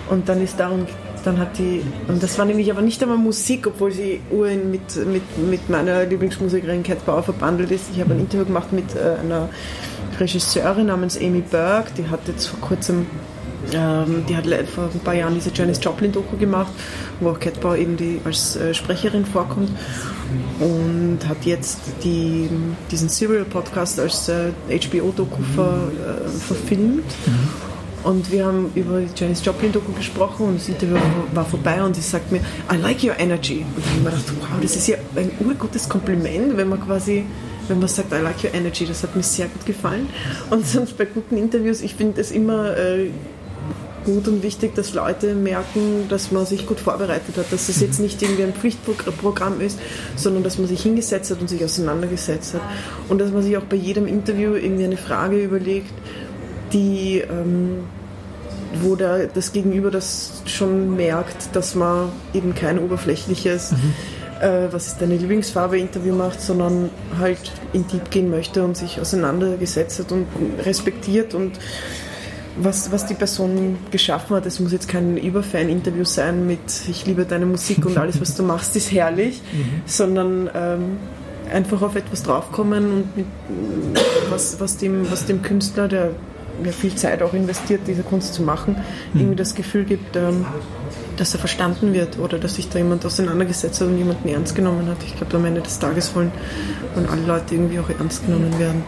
und dann ist darum dann hat die, und das war nämlich aber nicht einmal Musik, obwohl sie Uhren mit, mit, mit meiner Lieblingsmusikerin Cat Bauer verbandelt ist. Ich habe ein Interview gemacht mit äh, einer Regisseurin namens Amy Burke, die hat jetzt vor kurzem ähm, die hat vor ein paar Jahren diese Janis Joplin-Doku gemacht, wo auch Cat Bauer eben die, als äh, Sprecherin vorkommt und hat jetzt die, diesen Serial-Podcast als äh, HBO-Doku ver, äh, verfilmt. Mhm. Und wir haben über Janis Joplin-Doku gesprochen und das Interview war vorbei und sie sagt mir, I like your energy. Und dann habe ich mir gedacht, wow, das ist ja ein urgutes Kompliment, wenn man quasi wenn man sagt, I like your energy, das hat mir sehr gut gefallen. Und sonst bei guten Interviews, ich finde es immer äh, gut und wichtig, dass Leute merken, dass man sich gut vorbereitet hat, dass es jetzt nicht irgendwie ein Pflichtprogramm ist, sondern dass man sich hingesetzt hat und sich auseinandergesetzt hat. Und dass man sich auch bei jedem Interview irgendwie eine Frage überlegt, die ähm, wo der, das Gegenüber das schon merkt, dass man eben kein oberflächliches, mhm. äh, was ist deine Lieblingsfarbe Interview macht, sondern halt in Deep gehen möchte und sich auseinandergesetzt hat und respektiert und was, was die Person geschaffen hat. Es muss jetzt kein Überfan-Interview sein mit Ich liebe deine Musik und alles, was du (laughs) machst, ist herrlich, mhm. sondern ähm, einfach auf etwas draufkommen und mit, was, was, dem, was dem Künstler, der ja, viel Zeit auch investiert, diese Kunst zu machen, mhm. irgendwie das Gefühl gibt, ähm, dass er verstanden wird oder dass sich da jemand auseinandergesetzt hat und jemanden ernst genommen hat. Ich glaube, am Ende des Tages wollen, wollen alle Leute irgendwie auch ernst genommen werden.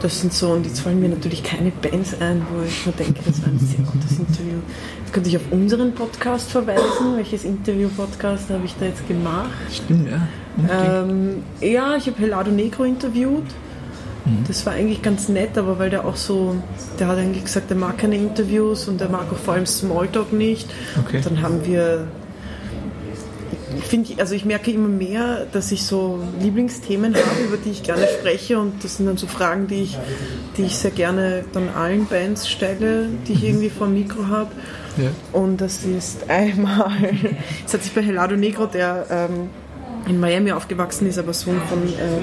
Das sind so, und jetzt fallen mir natürlich keine Bands ein, wo ich mir denke, das war ein sehr gutes Interview. Jetzt könnte ich auf unseren Podcast verweisen. Welches Interview-Podcast habe ich da jetzt gemacht? Stimmt, ja. Ähm, ja, ich habe Helado Negro interviewt. Mhm. Das war eigentlich ganz nett, aber weil der auch so, der hat eigentlich gesagt, er mag keine Interviews und er mag auch vor allem Smalltalk nicht. Okay. Dann haben wir finde also ich merke immer mehr, dass ich so Lieblingsthemen habe, über die ich gerne spreche und das sind dann so Fragen, die ich, die ich sehr gerne dann allen Bands stelle, die ich irgendwie vor dem Mikro habe. Ja. Und das ist einmal, (laughs) es hat sich bei Helado Negro, der ähm, in Miami aufgewachsen ist, aber Sohn von äh,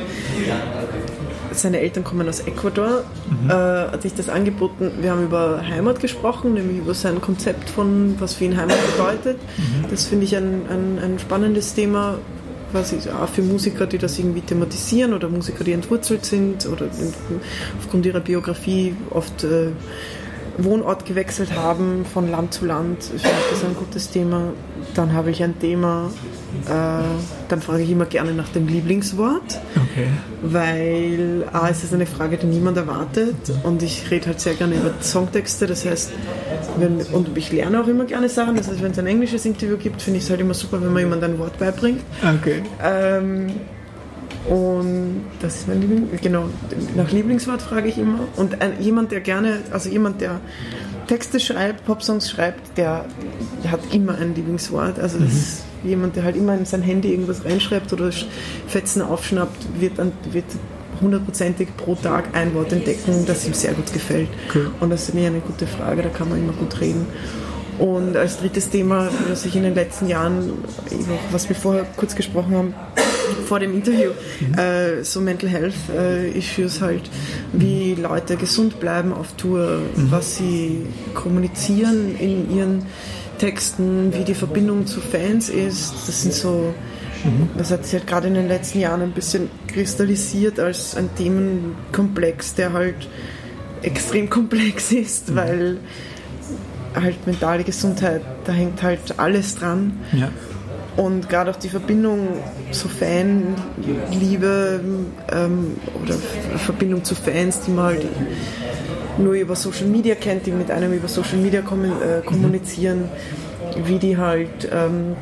seine Eltern kommen aus Ecuador, mhm. äh, hat sich das angeboten. Wir haben über Heimat gesprochen, nämlich über sein Konzept von, was für ihn Heimat bedeutet. Mhm. Das finde ich ein, ein, ein, spannendes Thema, quasi auch für Musiker, die das irgendwie thematisieren oder Musiker, die entwurzelt sind oder aufgrund ihrer Biografie oft äh, Wohnort gewechselt haben von Land zu Land. Ich finde das ein gutes Thema. Dann habe ich ein Thema, äh, dann frage ich immer gerne nach dem Lieblingswort, okay. weil A, ist es eine Frage, die niemand erwartet und ich rede halt sehr gerne über Songtexte, das heißt, wenn, und ich lerne auch immer gerne Sachen, das heißt, wenn es ein englisches Interview gibt, finde ich es halt immer super, wenn man jemand ein Wort beibringt. Okay. Ähm, und das ist mein Liebling, genau, nach Lieblingswort frage ich immer. Und ein, jemand, der gerne, also jemand, der Texte schreibt, Popsongs schreibt, der, der hat immer ein Lieblingswort. Also das mhm. ist jemand, der halt immer in sein Handy irgendwas reinschreibt oder Fetzen aufschnappt, wird dann wird hundertprozentig pro Tag ein Wort entdecken, das ihm sehr gut gefällt. Cool. Und das ist mir eine gute Frage, da kann man immer gut reden. Und als drittes Thema, das ich in den letzten Jahren, was wir vorher kurz gesprochen haben, vor dem Interview, mhm. äh, so Mental Health äh, Issues halt, wie Leute gesund bleiben auf Tour, mhm. was sie kommunizieren in ihren Texten, wie die Verbindung zu Fans ist. Das sind so, mhm. das hat sich halt gerade in den letzten Jahren ein bisschen kristallisiert als ein Themenkomplex, der halt extrem komplex ist, weil halt mentale Gesundheit, da hängt halt alles dran. Ja. Und gerade auch die Verbindung zu Fanliebe ähm, oder Verbindung zu Fans, die man halt nur über Social Media kennt, die mit einem über Social Media äh, kommunizieren, wie die halt ähm,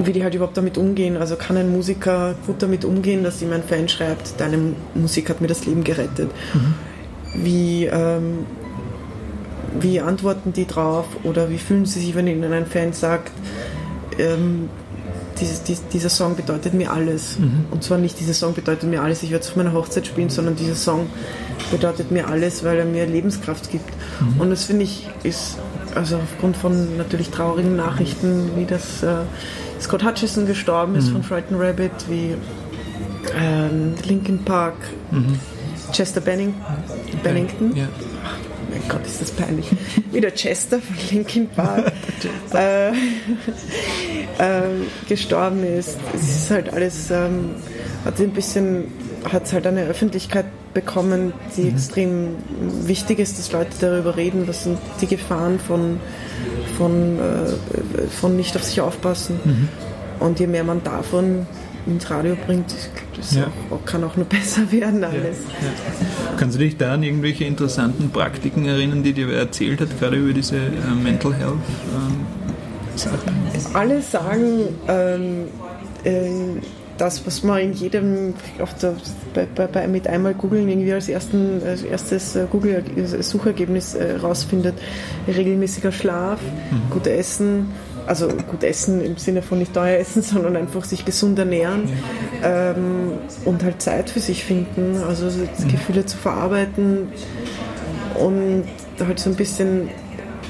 wie die halt überhaupt damit umgehen. Also kann ein Musiker gut damit umgehen, dass ihm ein Fan schreibt, deine Musik hat mir das Leben gerettet. Mhm. Wie, ähm, wie antworten die drauf oder wie fühlen sie sich, wenn ihnen ein Fan sagt, ähm, dieses, dies, dieser Song bedeutet mir alles. Mhm. Und zwar nicht dieser Song bedeutet mir alles, ich werde es auf meiner Hochzeit spielen, sondern dieser Song bedeutet mir alles, weil er mir Lebenskraft gibt. Mhm. Und das finde ich ist, also aufgrund von natürlich traurigen Nachrichten, wie das äh, Scott Hutchison gestorben ist mhm. von Frightened Rabbit, wie ähm, Linkin Park, mhm. Chester Benning, Bennington. Ja mein Gott, ist das peinlich. Wieder Chester von Linkin Park (laughs) äh, äh, gestorben ist. Es ist halt alles, ähm, hat ein bisschen, hat halt eine Öffentlichkeit bekommen, die mhm. extrem wichtig ist, dass Leute darüber reden, was sind die Gefahren von, von, äh, von nicht auf sich aufpassen. Mhm. Und je mehr man davon ins Radio bringt, das ja. auch, kann auch nur (laughs) besser werden alles. Ja. Kannst du dich da an irgendwelche interessanten Praktiken erinnern, die dir erzählt hat, gerade über diese äh, Mental Health ähm, Sachen? Alle sagen, ähm, äh, das, was man in jedem, der, bei, bei, mit einmal googeln irgendwie als, ersten, als erstes äh, Google-Suchergebnis äh, rausfindet, regelmäßiger Schlaf, mhm. gut Essen, also gut essen im Sinne von nicht teuer essen, (laughs) sondern einfach sich gesund ernähren ähm, und halt Zeit für sich finden, also mhm. Gefühle zu verarbeiten und halt so ein bisschen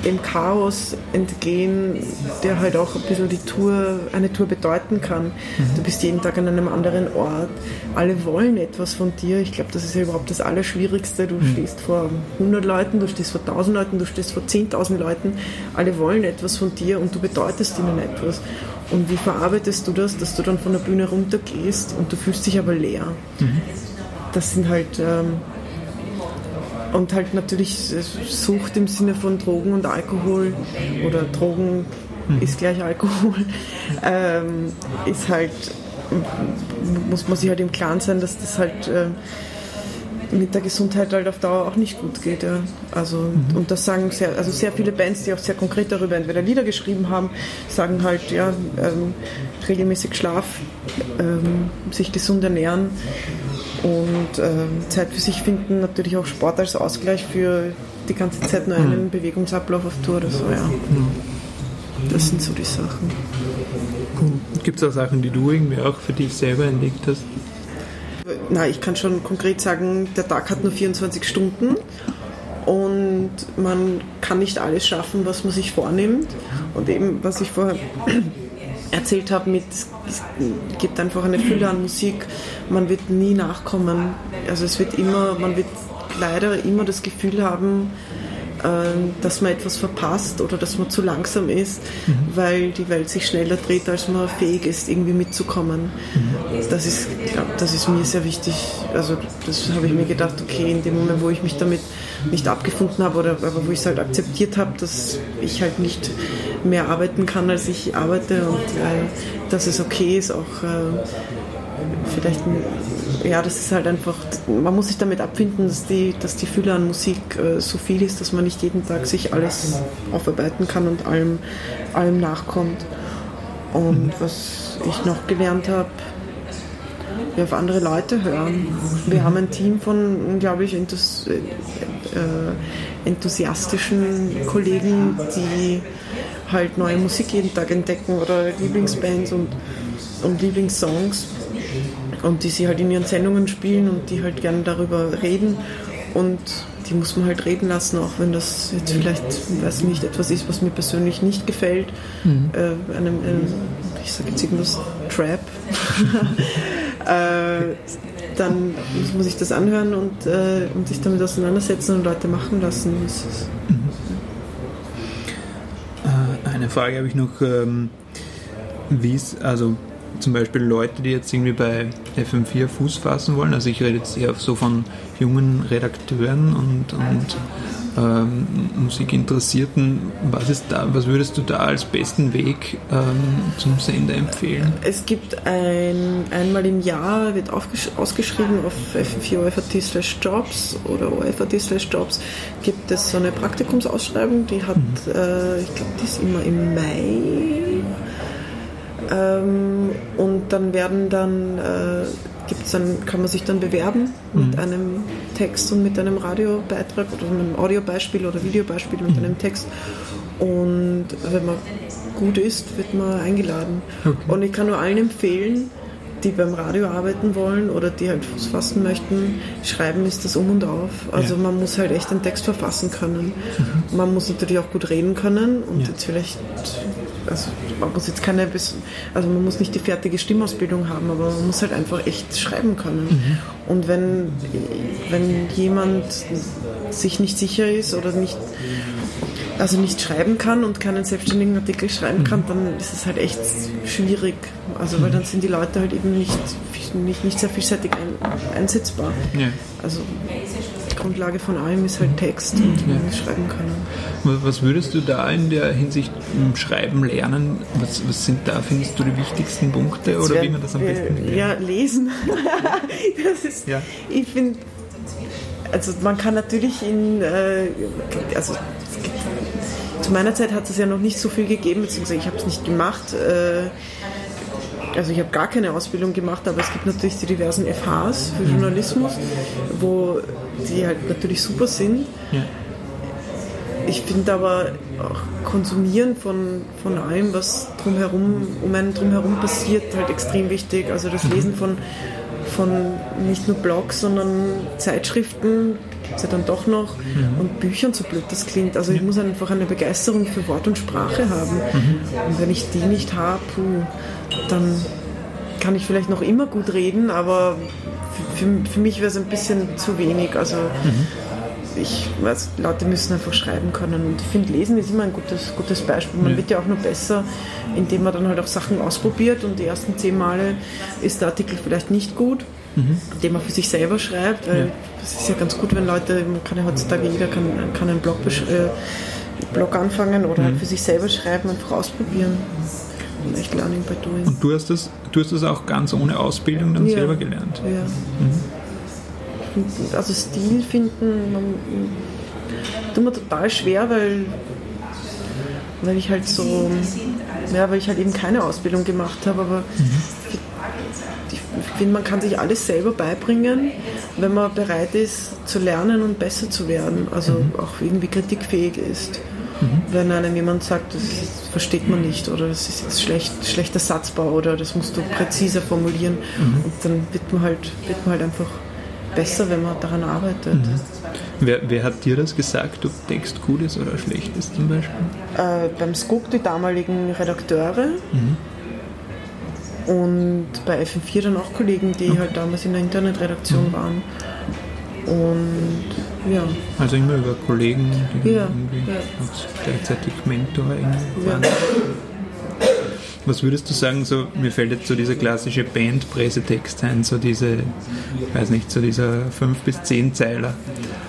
dem Chaos entgehen, der halt auch ein bisschen die Tour, eine Tour bedeuten kann. Mhm. Du bist jeden Tag an einem anderen Ort. Alle wollen etwas von dir. Ich glaube, das ist ja überhaupt das Allerschwierigste. Du mhm. stehst vor 100 Leuten, du stehst vor 1000 Leuten, du stehst vor 10.000 Leuten. Alle wollen etwas von dir und du bedeutest ihnen etwas. Und wie verarbeitest du das, dass du dann von der Bühne runtergehst und du fühlst dich aber leer? Mhm. Das sind halt... Ähm, und halt natürlich Sucht im Sinne von Drogen und Alkohol oder Drogen mhm. ist gleich Alkohol, ähm, ist halt, muss man sich halt im Klaren sein, dass das halt äh, mit der Gesundheit halt auf Dauer auch nicht gut geht. Ja. Also, mhm. Und das sagen sehr, also sehr viele Bands, die auch sehr konkret darüber entweder Lieder geschrieben haben, sagen halt, ja, ähm, regelmäßig Schlaf, ähm, sich gesund ernähren und ähm, Zeit für sich finden, natürlich auch Sport als Ausgleich für die ganze Zeit nur einen mhm. Bewegungsablauf auf Tour oder so, ja. Mhm. Das sind so die Sachen. Gibt es auch Sachen, die du irgendwie auch für dich selber entdeckt hast? Na, ich kann schon konkret sagen, der Tag hat nur 24 Stunden und man kann nicht alles schaffen, was man sich vornimmt. Und eben, was ich vorher erzählt habe, mit, es gibt einfach eine Fülle an Musik, man wird nie nachkommen. Also es wird immer, man wird leider immer das Gefühl haben, dass man etwas verpasst oder dass man zu langsam ist, mhm. weil die Welt sich schneller dreht, als man fähig ist, irgendwie mitzukommen. Mhm. Das ist, glaub, das ist mir sehr wichtig. Also das habe ich mir gedacht, okay, in dem Moment, wo ich mich damit nicht abgefunden habe oder aber wo ich es halt akzeptiert habe, dass ich halt nicht mehr arbeiten kann, als ich arbeite und äh, dass es okay ist, auch äh, vielleicht, ja, das ist halt einfach, man muss sich damit abfinden, dass die, dass die Fülle an Musik äh, so viel ist, dass man nicht jeden Tag sich alles aufarbeiten kann und allem, allem nachkommt. Und was ich noch gelernt habe, ja, auf andere Leute hören. Wir haben ein Team von, glaube ich, enthus äh, enthusiastischen Kollegen, die halt neue Musik jeden Tag entdecken oder Lieblingsbands und, und Lieblingssongs und die sie halt in ihren Sendungen spielen und die halt gerne darüber reden und die muss man halt reden lassen, auch wenn das jetzt vielleicht, weiß nicht, etwas ist, was mir persönlich nicht gefällt. Mhm. Äh, einem, einem, ich sage jetzt irgendwas, Trap. (laughs) äh, dann muss man sich das anhören und, äh, und sich damit auseinandersetzen und Leute machen lassen. Mhm. Äh, eine Frage habe ich noch. Ähm, wie ist, also zum Beispiel Leute, die jetzt irgendwie bei FM4 Fuß fassen wollen. Also ich rede jetzt eher so von jungen Redakteuren und, und ähm, Musikinteressierten. Was, ist da, was würdest du da als besten Weg ähm, zum Sender empfehlen? Es gibt ein, einmal im Jahr, wird ausgeschrieben auf FM4 OFAT slash Jobs oder OFAT slash Jobs, gibt es so eine Praktikumsausschreibung, die hat, mhm. äh, ich glaube, die ist immer im Mai ähm, und dann werden dann, äh, gibt's dann, kann man sich dann bewerben mit mhm. einem Text und mit einem Radiobeitrag oder einem Audiobeispiel oder Videobeispiel mit mhm. einem Text. Und wenn man gut ist, wird man eingeladen. Okay. Und ich kann nur allen empfehlen, die beim Radio arbeiten wollen oder die halt Fuß fassen möchten, schreiben ist das um und auf. Also ja. man muss halt echt einen Text verfassen können. Mhm. Man muss natürlich auch gut reden können und ja. jetzt vielleicht also man muss jetzt keine, also man muss nicht die fertige Stimmausbildung haben, aber man muss halt einfach echt schreiben können. Mhm. Und wenn, wenn jemand sich nicht sicher ist oder nicht, also nicht schreiben kann und keinen selbstständigen Artikel schreiben kann, mhm. dann ist es halt echt schwierig. Also weil dann sind die Leute halt eben nicht, nicht, nicht sehr vielseitig ein, einsetzbar. Ja. Also Grundlage von allem ist halt Text und ja. schreiben können. Was würdest du da in der Hinsicht im Schreiben lernen? Was, was sind da, findest du, die wichtigsten Punkte Jetzt oder wie man das am besten lernt? Ja, lesen. (laughs) das ist, ja. ich finde, also man kann natürlich in, äh, also zu meiner Zeit hat es ja noch nicht so viel gegeben, beziehungsweise ich habe es nicht gemacht. Äh, also ich habe gar keine Ausbildung gemacht, aber es gibt natürlich die diversen FHs für Journalismus, wo die halt natürlich super sind. Ja. Ich finde aber auch Konsumieren von, von allem, was drumherum, um einen drumherum passiert, halt extrem wichtig. Also das Lesen von, von nicht nur Blogs, sondern Zeitschriften, gibt es ja dann doch noch, mhm. und Büchern, so blöd das klingt. Also ich muss einfach eine Begeisterung für Wort und Sprache haben. Mhm. Und wenn ich die nicht habe, dann kann ich vielleicht noch immer gut reden, aber für, für mich wäre es ein bisschen zu wenig. Also mhm. ich weiß, Leute müssen einfach schreiben können. Und ich finde, Lesen ist immer ein gutes, gutes Beispiel. Man ja. wird ja auch nur besser, indem man dann halt auch Sachen ausprobiert und die ersten zehn Male ist der Artikel vielleicht nicht gut. Mhm. den man für sich selber schreibt, weil es ja. ist ja ganz gut, wenn Leute, man kann ja heutzutage jeder kann, kann einen Blog äh, Blog anfangen oder halt für sich selber schreiben, einfach ausprobieren. Und echt Learning by Doing. Und du hast das, du hast das auch ganz ohne Ausbildung dann Ja. selber gelernt. Ja. Finden- Also Stil finden, man, tut mir total schwer, weil, weil ich halt so, ja, weil ich halt eben keine Ausbildung gemacht habe, aber ich finde, man kann sich alles selber beibringen, wenn man bereit ist zu lernen und besser zu werden, also auch irgendwie kritikfähig ist. Wenn einem jemand sagt, das versteht man nicht oder das ist jetzt schlecht, schlechter Satzbau oder das musst du präziser formulieren und dann wird man halt, wird man halt einfach besser, wenn man daran arbeitet. Wer, wer hat dir das gesagt, ob Text gut ist oder schlecht ist zum Beispiel? Äh, beim SCOOP die damaligen Redakteure. Und bei FM4 dann auch Kollegen, die halt damals in der Internetredaktion waren. Und ja, Also immer über Kollegen, die Ja, irgendwie ja. gleichzeitig Mentor waren. Was würdest du sagen, so, mir fällt jetzt so dieser klassische Band-Pressetext ein, so diese, weiß nicht, so dieser 5 bis 10 Zeiler.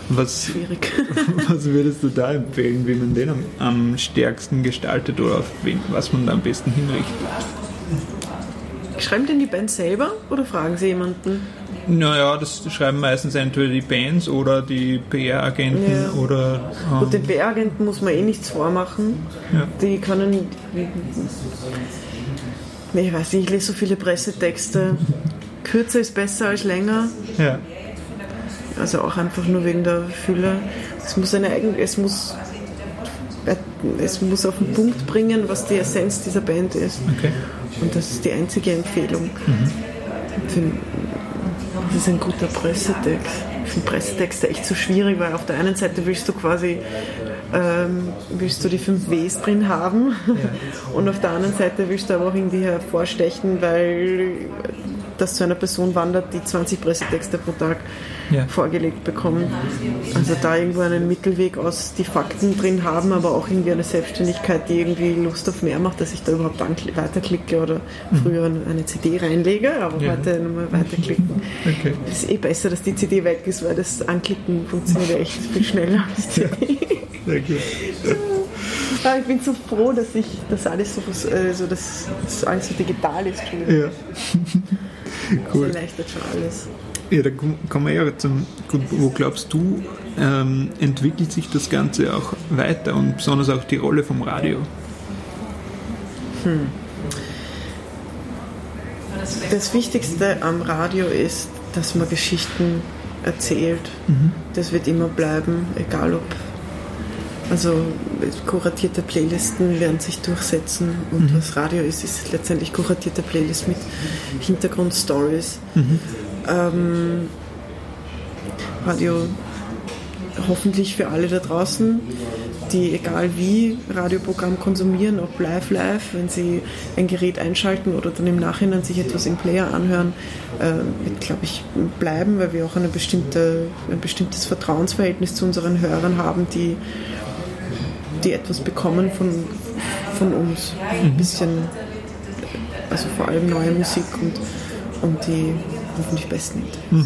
Was, schwierig. (laughs) was würdest du da empfehlen, wie man den am, am stärksten gestaltet oder auf wen, was man da am besten hinrichtet? Schreiben denn die Band selber oder fragen sie jemanden? Naja, das schreiben meistens entweder die Bands oder die PR-Agenten Ja. oder. Gut, Ähm, den PR-Agenten muss man eh nichts vormachen. Ja. Die können. Nee, ich weiß nicht, ich lese so viele Pressetexte. Kürzer ist besser als länger. ja. Also auch einfach nur wegen der Fülle. Es muss eine eigen, es muss, es muss auf den Punkt bringen, was die Essenz dieser Band ist. Okay. Und das ist die einzige Empfehlung. Für, das ist ein guter Pressetext. Ich finde Pressetexte echt so schwierig, weil auf der einen Seite willst du quasi ähm, willst du die fünf Ws drin haben. Und auf der anderen Seite willst du aber auch irgendwie hervorstechen, weil das zu einer Person wandert, die 20 Pressetexte pro Tag Ja. vorgelegt bekommt. Also da irgendwo einen Mittelweg aus die Fakten drin haben, aber auch irgendwie eine Selbstständigkeit, die irgendwie Lust auf mehr macht, dass ich da überhaupt weiterklicke oder früher eine CD reinlege, aber Ja. heute nochmal weiterklicken. Okay. Es ist eh besser, dass die CD weg ist, weil das Anklicken funktioniert ja echt viel schneller als die CD. Sehr gut. (laughs) Ah, ich bin so froh, dass ich das alles so, äh, so dass das alles so digital ist. Entschuldigung. (laughs) Ja. Das cool. erleichtert schon alles. Ja, da kom- kommen wir ja zum. Gut, wo glaubst du, ähm, entwickelt sich das Ganze auch weiter und besonders auch die Rolle vom Radio? Das Wichtigste am Radio ist, dass man Geschichten erzählt. Das wird immer bleiben, egal ob. Also kuratierte Playlisten werden sich durchsetzen und was Radio ist, ist letztendlich kuratierte Playlist mit Hintergrundstories. Ähm, Radio hoffentlich für alle da draußen, die egal wie Radioprogramm konsumieren, ob live live, wenn sie ein Gerät einschalten oder dann im Nachhinein sich etwas im Player anhören, äh, wird glaube ich bleiben, weil wir auch eine bestimmte, ein bestimmtes Vertrauensverhältnis zu unseren Hörern haben, die, die etwas bekommen von, von uns. Ein bisschen, also vor allem neue Musik und, und die hoffentlich besten. (laughs)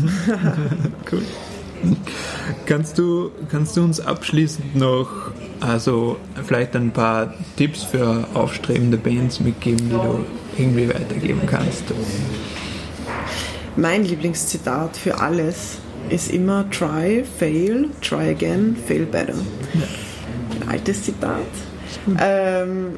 Cool. Kannst du, kannst du uns abschließend noch also vielleicht ein paar Tipps für aufstrebende Bands mitgeben, die du irgendwie weitergeben kannst? Mein Lieblingszitat für alles ist immer try, fail, try again, fail better. Ein altes Zitat. Ähm,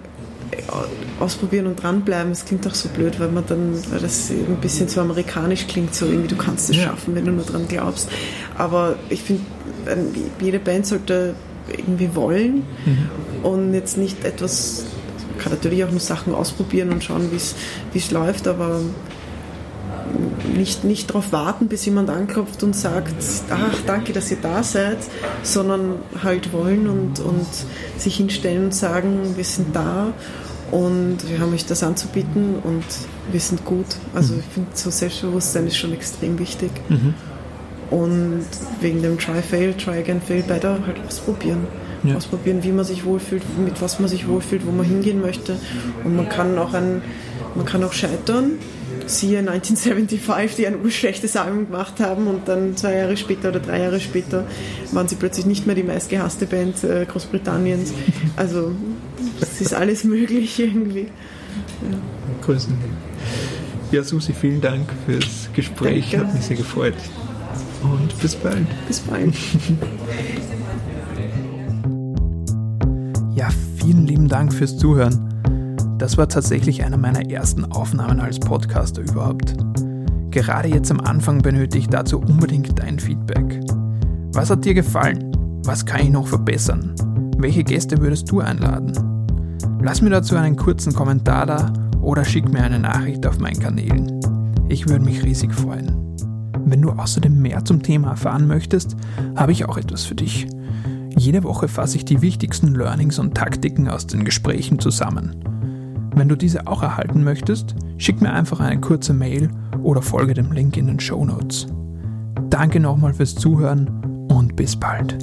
ausprobieren und dranbleiben, es klingt auch so blöd, weil man dann, weil das ein bisschen so amerikanisch klingt, so irgendwie du kannst es schaffen, wenn du nur dran glaubst. Aber ich finde, jede Band sollte irgendwie wollen und jetzt nicht etwas, man kann natürlich auch nur Sachen ausprobieren und schauen, wie es läuft, aber nicht, nicht darauf warten, bis jemand anklopft und sagt, ach, danke, dass ihr da seid, sondern halt wollen und, und sich hinstellen und sagen, wir sind da und wir haben euch das anzubieten und wir sind gut. Also ich finde, so Selbstbewusstsein ist schon extrem wichtig. Und wegen dem Try, Fail, Try Again, Fail Better halt ausprobieren. Ja. Ausprobieren, wie man sich wohlfühlt, mit was man sich wohlfühlt, wo man hingehen möchte. Und man kann auch, ein, man kann auch scheitern siehe 1975, die ein urschlechtes Album gemacht haben und dann zwei Jahre später oder drei Jahre später waren sie plötzlich nicht mehr die meistgehasste Band äh, Großbritanniens. Also es ist alles möglich irgendwie. Ja. Grüßen. Ja, Susi, vielen Dank fürs Gespräch. Danke. Hat mich sehr gefreut. Und bis bald. Bis bald. (laughs) ja, vielen lieben Dank fürs Zuhören. Das war tatsächlich einer meiner ersten Aufnahmen als Podcaster überhaupt. Gerade jetzt am Anfang benötige ich dazu unbedingt dein Feedback. Was hat dir gefallen? Was kann ich noch verbessern? Welche Gäste würdest du einladen? Lass mir dazu einen kurzen Kommentar da oder schick mir eine Nachricht auf meinen Kanälen. Ich würde mich riesig freuen. Wenn du außerdem mehr zum Thema erfahren möchtest, habe ich auch etwas für dich. Jede Woche fasse ich die wichtigsten Learnings und Taktiken aus den Gesprächen zusammen. Wenn du diese auch erhalten möchtest, schick mir einfach eine kurze Mail oder folge dem Link in den Show Notes. Danke nochmal fürs Zuhören und bis bald.